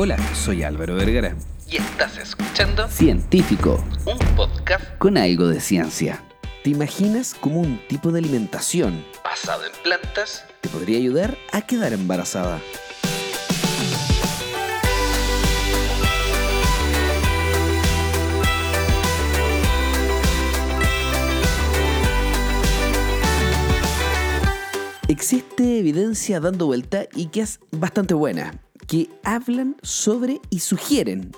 Hola, soy Álvaro Vergara. Y estás escuchando Científico, un podcast con algo de ciencia. ¿Te imaginas cómo un tipo de alimentación basado en plantas te podría ayudar a quedar embarazada? Existe evidencia dando vuelta y que es bastante buena, que hablan sobre y sugieren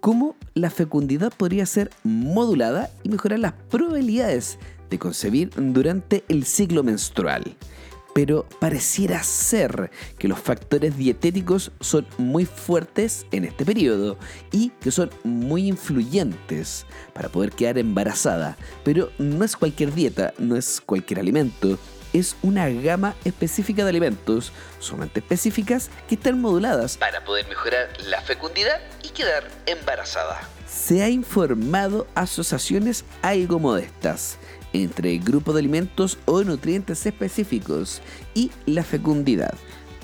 cómo la fecundidad podría ser modulada y mejorar las probabilidades de concebir durante el ciclo menstrual. Pero pareciera ser que los factores dietéticos son muy fuertes en este periodo y que son muy influyentes para poder quedar embarazada. Pero no es cualquier dieta, no es cualquier alimento, es una gama específica de alimentos, sumamente específicas, que están moduladas para poder mejorar la fecundidad y quedar embarazada. Se ha informado asociaciones algo modestas entre el grupo de alimentos o nutrientes específicos y la fecundidad.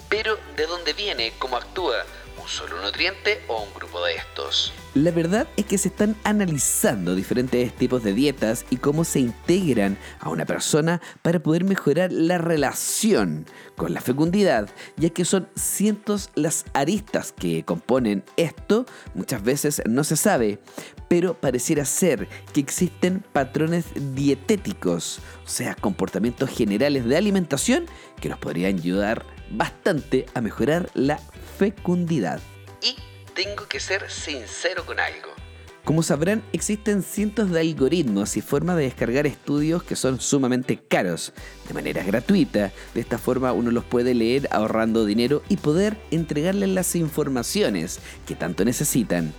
Pero, ¿de dónde viene? ¿Cómo actúa? ¿Un solo nutriente o un grupo de estos? La verdad es que se están analizando diferentes tipos de dietas y cómo se integran a una persona para poder mejorar la relación con la fecundidad, ya que son cientos las aristas que componen esto, muchas veces no se sabe, pero pareciera ser que existen patrones dietéticos, o sea, comportamientos generales de alimentación que nos podrían ayudar bastante a mejorar la fecundidad tengo que ser sincero con algo. Como sabrán, existen cientos de algoritmos y formas de descargar estudios que son sumamente caros, de manera gratuita. De esta forma uno los puede leer ahorrando dinero y poder entregarles las informaciones que tanto necesitan.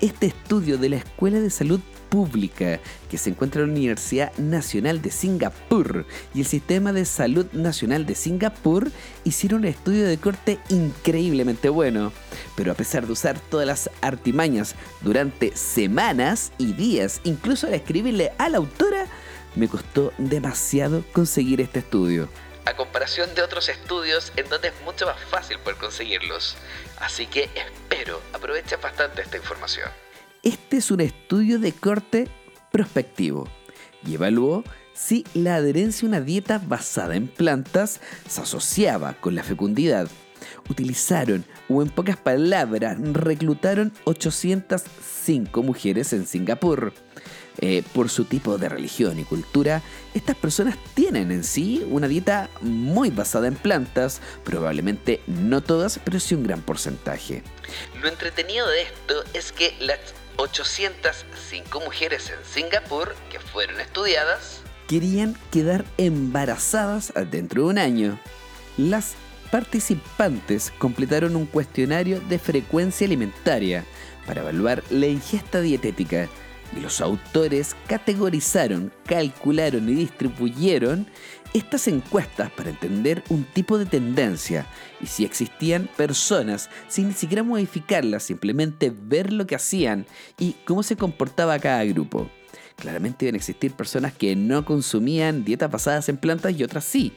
Este estudio de la Escuela de Salud pública que se encuentra en la Universidad Nacional de Singapur y el Sistema de Salud Nacional de Singapur hicieron un estudio de corte increíblemente bueno. Pero a pesar de usar todas las artimañas durante semanas y días, incluso al escribirle a la autora, me costó demasiado conseguir este estudio a comparación de otros estudios en donde es mucho más fácil poder conseguirlos. Así que espero aprovechen bastante esta información. Este es un estudio de corte prospectivo y evaluó si la adherencia a una dieta basada en plantas se asociaba con la fecundidad. Utilizaron, o en pocas palabras, reclutaron 805 mujeres en Singapur. Eh, por su tipo de religión y cultura, estas personas tienen en sí una dieta muy basada en plantas, probablemente no todas, pero sí un gran porcentaje. Lo entretenido de esto es que las 805 mujeres en Singapur que fueron estudiadas querían quedar embarazadas dentro de un año. Las participantes completaron un cuestionario de frecuencia alimentaria para evaluar la ingesta dietética y los autores categorizaron, calcularon y distribuyeron estas encuestas para entender un tipo de tendencia y si existían personas sin ni siquiera modificarlas, simplemente ver lo que hacían y cómo se comportaba cada grupo. Claramente iban a existir personas que no consumían dietas basadas en plantas y otras sí.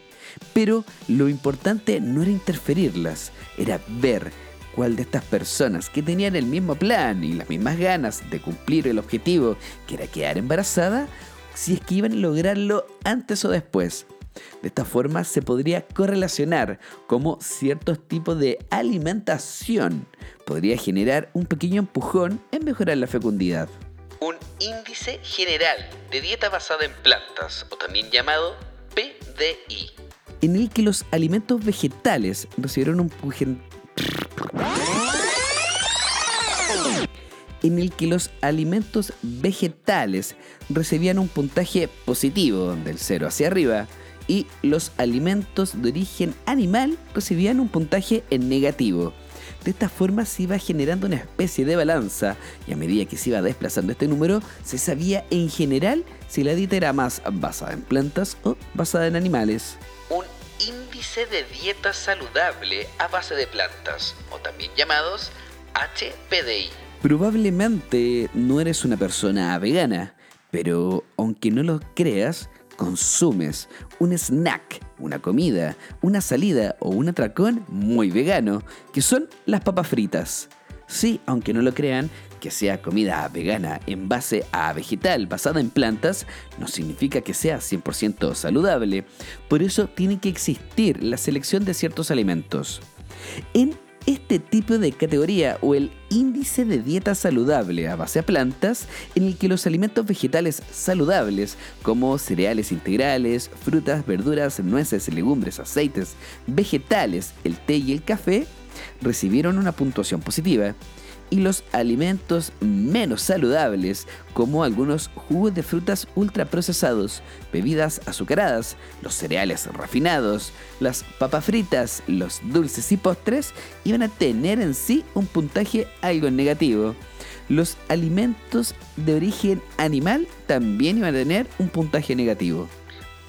Pero lo importante no era interferirlas, era ver cuál de estas personas que tenían el mismo plan y las mismas ganas de cumplir el objetivo, que era quedar embarazada, si es que iban a lograrlo antes o después. De esta forma se podría correlacionar cómo ciertos tipos de alimentación podría generar un pequeño empujón en mejorar la fecundidad. Un índice general de dieta basada en plantas, o también llamado PDI, en el que los alimentos vegetales recibieron un en el que los alimentos vegetales recibían un puntaje positivo del 0 hacia arriba y los alimentos de origen animal recibían un puntaje en negativo. De esta forma se iba generando una especie de balanza y a medida que se iba desplazando este número se sabía en general si la dieta era más basada en plantas o basada en animales. Un índice de dieta saludable a base de plantas o también llamados HPDI. Probablemente no eres una persona vegana, pero aunque no lo creas, consumes un snack, una comida, una salida o un atracón muy vegano, que son las papas fritas. Sí, aunque no lo crean, que sea comida vegana en base a vegetal basada en plantas no significa que sea 100% saludable. Por eso tiene que existir la selección de ciertos alimentos. En este tipo de categoría o el índice de dieta saludable a base a plantas, en el que los alimentos vegetales saludables, como cereales integrales, frutas, verduras, nueces, legumbres, aceites, vegetales, el té y el café, recibieron una puntuación positiva y los alimentos menos saludables, como algunos jugos de frutas ultraprocesados, bebidas azucaradas, los cereales refinados, las papas fritas, los dulces y postres, iban a tener en sí un puntaje algo negativo. Los alimentos de origen animal también iban a tener un puntaje negativo.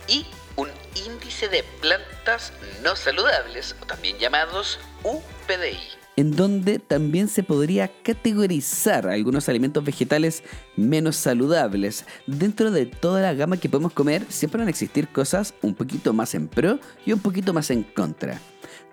Y un índice de plantas no saludables, o también llamados UPDI en donde también se podría categorizar algunos alimentos vegetales menos saludables. Dentro de toda la gama que podemos comer, siempre van a existir cosas un poquito más en pro y un poquito más en contra.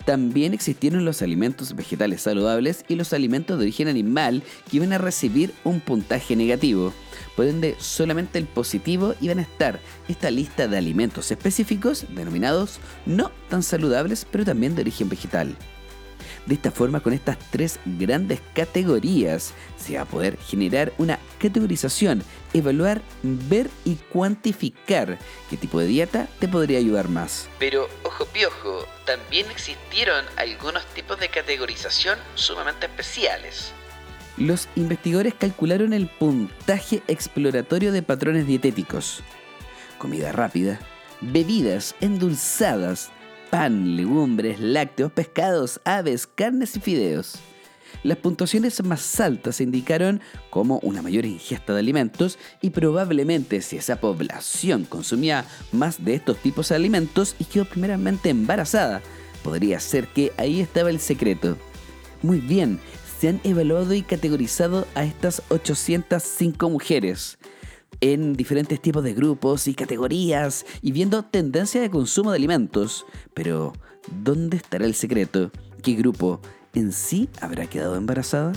También existieron los alimentos vegetales saludables y los alimentos de origen animal que iban a recibir un puntaje negativo. Por ende, solamente el positivo iban a estar esta lista de alimentos específicos denominados no tan saludables, pero también de origen vegetal. De esta forma, con estas tres grandes categorías, se va a poder generar una categorización, evaluar, ver y cuantificar qué tipo de dieta te podría ayudar más. Pero, ojo piojo, también existieron algunos tipos de categorización sumamente especiales. Los investigadores calcularon el puntaje exploratorio de patrones dietéticos. Comida rápida, bebidas endulzadas, pan, legumbres, lácteos, pescados, aves, carnes y fideos. Las puntuaciones más altas indicaron como una mayor ingesta de alimentos y probablemente si esa población consumía más de estos tipos de alimentos y quedó primeramente embarazada, podría ser que ahí estaba el secreto. Muy bien, se han evaluado y categorizado a estas 805 mujeres en diferentes tipos de grupos y categorías y viendo tendencia de consumo de alimentos. Pero, ¿dónde estará el secreto? ¿Qué grupo en sí habrá quedado embarazada?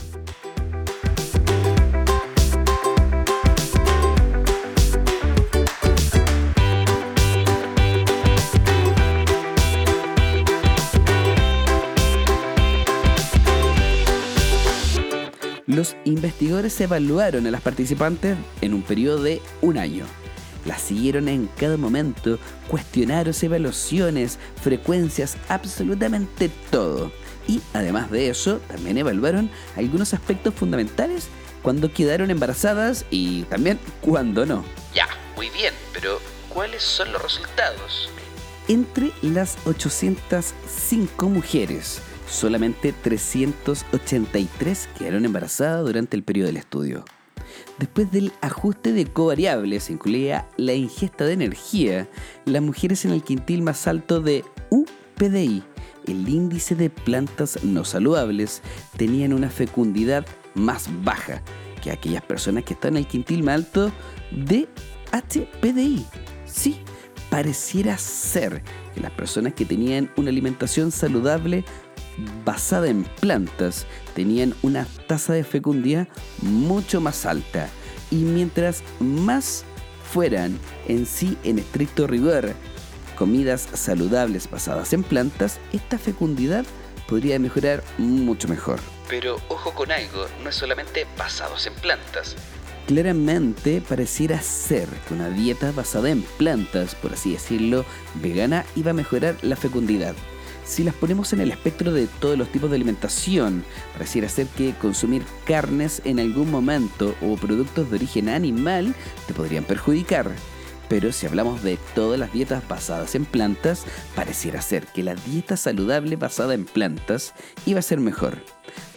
Los investigadores evaluaron a las participantes en un periodo de un año. Las siguieron en cada momento, cuestionaron evaluaciones, frecuencias, absolutamente todo. Y además de eso, también evaluaron algunos aspectos fundamentales cuando quedaron embarazadas y también cuando no. Ya, muy bien, pero ¿cuáles son los resultados? Entre las 805 mujeres solamente 383 quedaron embarazadas durante el periodo del estudio. Después del ajuste de covariables, incluía la ingesta de energía, las mujeres en el quintil más alto de UPDI, el índice de plantas no saludables, tenían una fecundidad más baja que aquellas personas que están en el quintil más alto de HPDI. Sí, pareciera ser que las personas que tenían una alimentación saludable basada en plantas tenían una tasa de fecundidad mucho más alta y mientras más fueran en sí en estricto rigor comidas saludables basadas en plantas, esta fecundidad podría mejorar mucho mejor. Pero ojo con algo, no es solamente basados en plantas. Claramente pareciera ser que una dieta basada en plantas, por así decirlo, vegana, iba a mejorar la fecundidad. Si las ponemos en el espectro de todos los tipos de alimentación, pareciera ser que consumir carnes en algún momento o productos de origen animal te podrían perjudicar. Pero si hablamos de todas las dietas basadas en plantas, pareciera ser que la dieta saludable basada en plantas iba a ser mejor.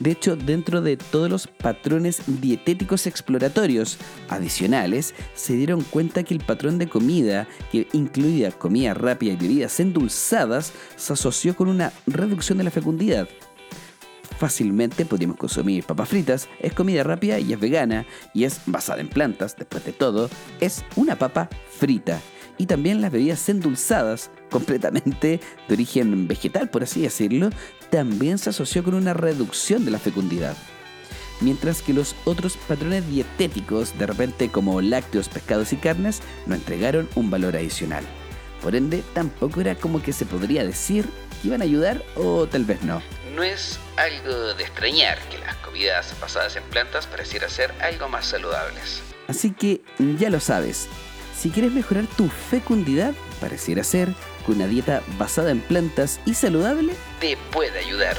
De hecho, dentro de todos los patrones dietéticos exploratorios adicionales, se dieron cuenta que el patrón de comida, que incluía comida rápida y bebidas endulzadas, se asoció con una reducción de la fecundidad. Fácilmente podríamos consumir papas fritas, es comida rápida y es vegana, y es basada en plantas, después de todo, es una papa frita y también las bebidas endulzadas, completamente de origen vegetal, por así decirlo, también se asoció con una reducción de la fecundidad. mientras que los otros patrones dietéticos, de repente como lácteos, pescados y carnes, no entregaron un valor adicional. Por ende, tampoco era como que se podría decir que iban a ayudar o tal vez no. No es algo de extrañar que las comidas basadas en plantas pareciera ser algo más saludables. Así que ya lo sabes, si quieres mejorar tu fecundidad, pareciera ser que una dieta basada en plantas y saludable te puede ayudar.